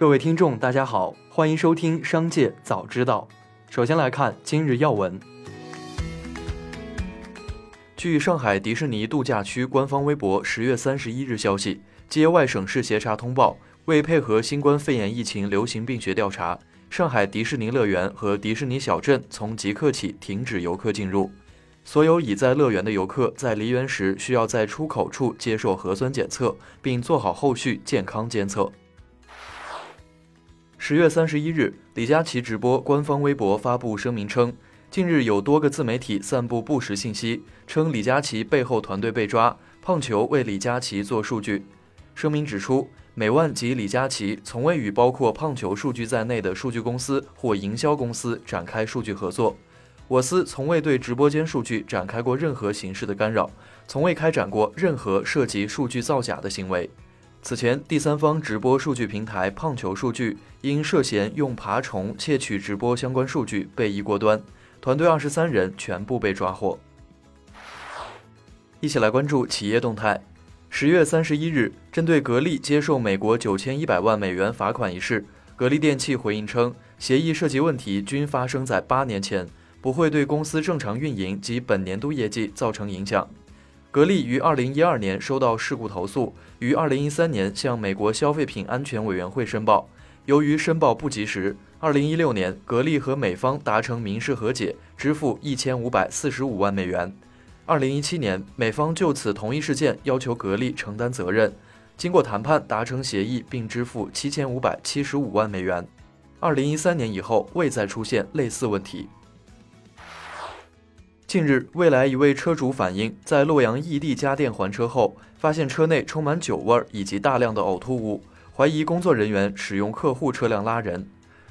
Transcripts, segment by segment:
各位听众，大家好，欢迎收听《商界早知道》。首先来看今日要闻。据上海迪士尼度假区官方微博十月三十一日消息，接外省市协查通报，为配合新冠肺炎疫情流行病学调查，上海迪士尼乐园和迪士尼小镇从即刻起停止游客进入。所有已在乐园的游客在离园时需要在出口处接受核酸检测，并做好后续健康监测。十月三十一日，李佳琦直播官方微博发布声明称，近日有多个自媒体散布不实信息，称李佳琦背后团队被抓，胖球为李佳琦做数据。声明指出，美万及李佳琦从未与包括胖球数据在内的数据公司或营销公司展开数据合作。我司从未对直播间数据展开过任何形式的干扰，从未开展过任何涉及数据造假的行为。此前，第三方直播数据平台胖球数据因涉嫌用爬虫窃取直播相关数据被移过端，团队二十三人全部被抓获。一起来关注企业动态。十月三十一日，针对格力接受美国九千一百万美元罚款一事，格力电器回应称，协议涉及问题均发生在八年前，不会对公司正常运营及本年度业绩造成影响。格力于二零一二年收到事故投诉，于二零一三年向美国消费品安全委员会申报。由于申报不及时，二零一六年格力和美方达成民事和解，支付一千五百四十五万美元。二零一七年，美方就此同一事件要求格力承担责任，经过谈判达成协议，并支付七千五百七十五万美元。二零一三年以后未再出现类似问题。近日，蔚来一位车主反映，在洛阳异地家电还车后，发现车内充满酒味以及大量的呕吐物，怀疑工作人员使用客户车辆拉人。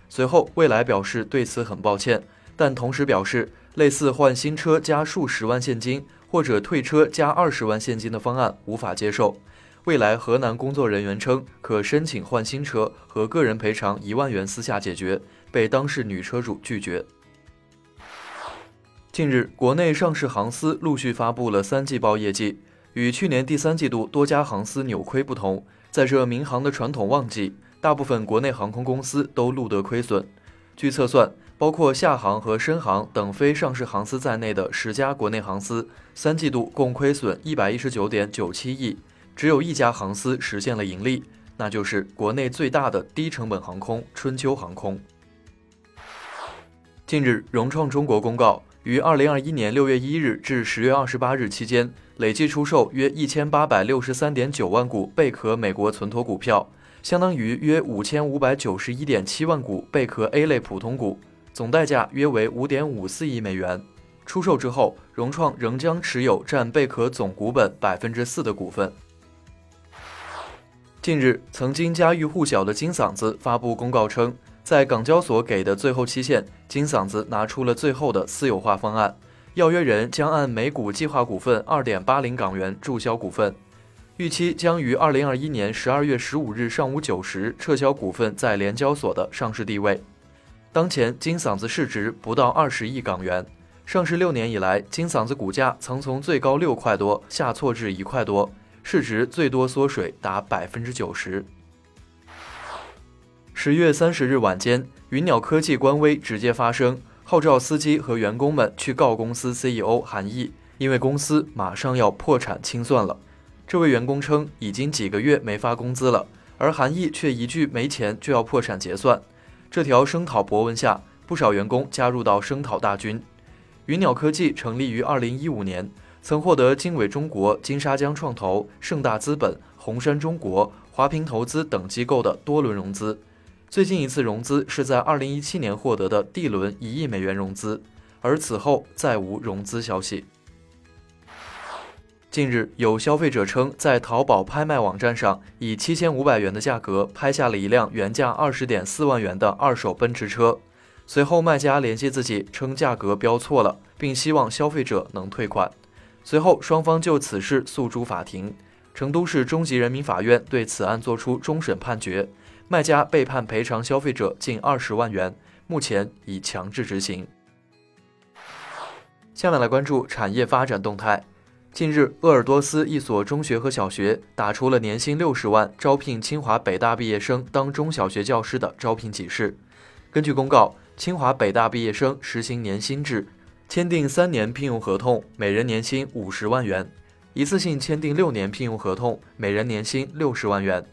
随后，蔚来表示对此很抱歉，但同时表示，类似换新车加数十万现金或者退车加二十万现金的方案无法接受。蔚来河南工作人员称，可申请换新车和个人赔偿一万元私下解决，被当事女车主拒绝。近日，国内上市航司陆续发布了三季报业绩。与去年第三季度多家航司扭亏不同，在这民航的传统旺季，大部分国内航空公司都录得亏损。据测算，包括厦航和深航等非上市航司在内的十家国内航司，三季度共亏损一百一十九点九七亿，只有一家航司实现了盈利，那就是国内最大的低成本航空春秋航空。近日，融创中国公告。于二零二一年六月一日至十月二十八日期间，累计出售约一千八百六十三点九万股贝壳美国存托股票，相当于约五千五百九十一点七万股贝壳 A 类普通股，总代价约为五点五四亿美元。出售之后，融创仍将持有占贝壳总股本百分之四的股份。近日，曾经家喻户晓的金嗓子发布公告称。在港交所给的最后期限，金嗓子拿出了最后的私有化方案，要约人将按每股计划股份二点八零港元注销股份，预期将于二零二一年十二月十五日上午九时撤销股份在联交所的上市地位。当前金嗓子市值不到二十亿港元，上市六年以来，金嗓子股价曾从最高六块多下挫至一块多，市值最多缩水达百分之九十。十月三十日晚间，云鸟科技官微直接发声，号召司机和员工们去告公司 CEO 韩毅，因为公司马上要破产清算了。这位员工称，已经几个月没发工资了，而韩毅却一句没钱就要破产结算。这条声讨博文下，不少员工加入到声讨大军。云鸟科技成立于二零一五年，曾获得经纬中国、金沙江创投、盛大资本、红杉中国、华平投资等机构的多轮融资。最近一次融资是在二零一七年获得的 D 轮一亿美元融资，而此后再无融资消息。近日，有消费者称在淘宝拍卖网站上以七千五百元的价格拍下了一辆原价二十点四万元的二手奔驰车，随后卖家联系自己称价格标错了，并希望消费者能退款。随后双方就此事诉诸法庭，成都市中级人民法院对此案作出终审判决。卖家被判赔偿消费者近二十万元，目前已强制执行。下面来关注产业发展动态。近日，鄂尔多斯一所中学和小学打出了年薪六十万招聘清华北大毕业生当中小学教师的招聘启事。根据公告，清华北大毕业生实行年薪制，签订三年聘用合同，每人年薪五十万元；一次性签订六年聘用合同，每人年薪六十万元。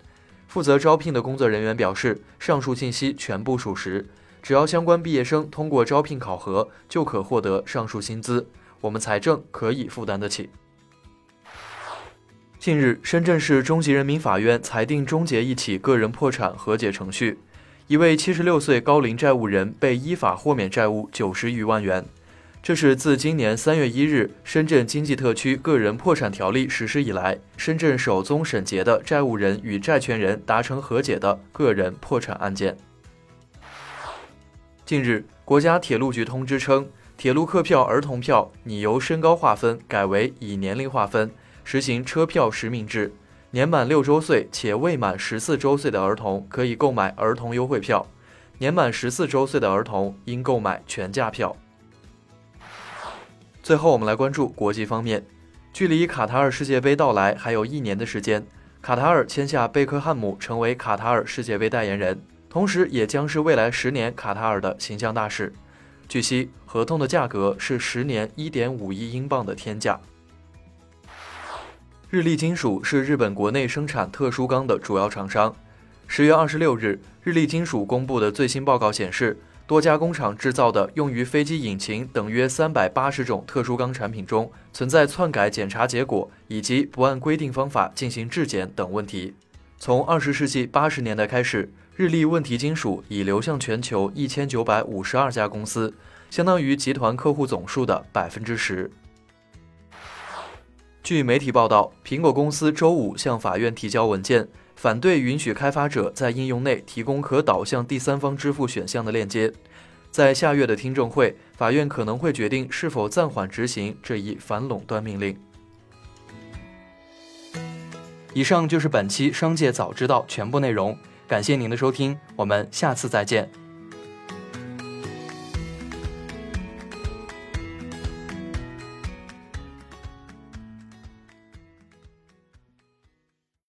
负责招聘的工作人员表示，上述信息全部属实，只要相关毕业生通过招聘考核，就可获得上述薪资，我们财政可以负担得起。近日，深圳市中级人民法院裁定终结一起个人破产和解程序，一位七十六岁高龄债务人被依法豁免债务九十余万元。这是自今年三月一日深圳经济特区个人破产条例实施以来，深圳首宗审结的债务人与债权人达成和解的个人破产案件。近日，国家铁路局通知称，铁路客票儿童票拟由身高划分改为以年龄划分。实行车票实名制，年满六周岁且未满十四周岁的儿童可以购买儿童优惠票，年满十四周岁的儿童应购买全价票。最后，我们来关注国际方面，距离卡塔尔世界杯到来还有一年的时间，卡塔尔签下贝克汉姆成为卡塔尔世界杯代言人，同时也将是未来十年卡塔尔的形象大使。据悉，合同的价格是十年一点五亿英镑的天价。日立金属是日本国内生产特殊钢的主要厂商。十月二十六日，日立金属公布的最新报告显示，多家工厂制造的用于飞机引擎等约三百八十种特殊钢产品中，存在篡改检查结果以及不按规定方法进行质检等问题。从二十世纪八十年代开始，日立问题金属已流向全球一千九百五十二家公司，相当于集团客户总数的百分之十。据媒体报道，苹果公司周五向法院提交文件，反对允许开发者在应用内提供可导向第三方支付选项的链接。在下月的听证会，法院可能会决定是否暂缓执行这一反垄断命令。以上就是本期《商界早知道》全部内容，感谢您的收听，我们下次再见。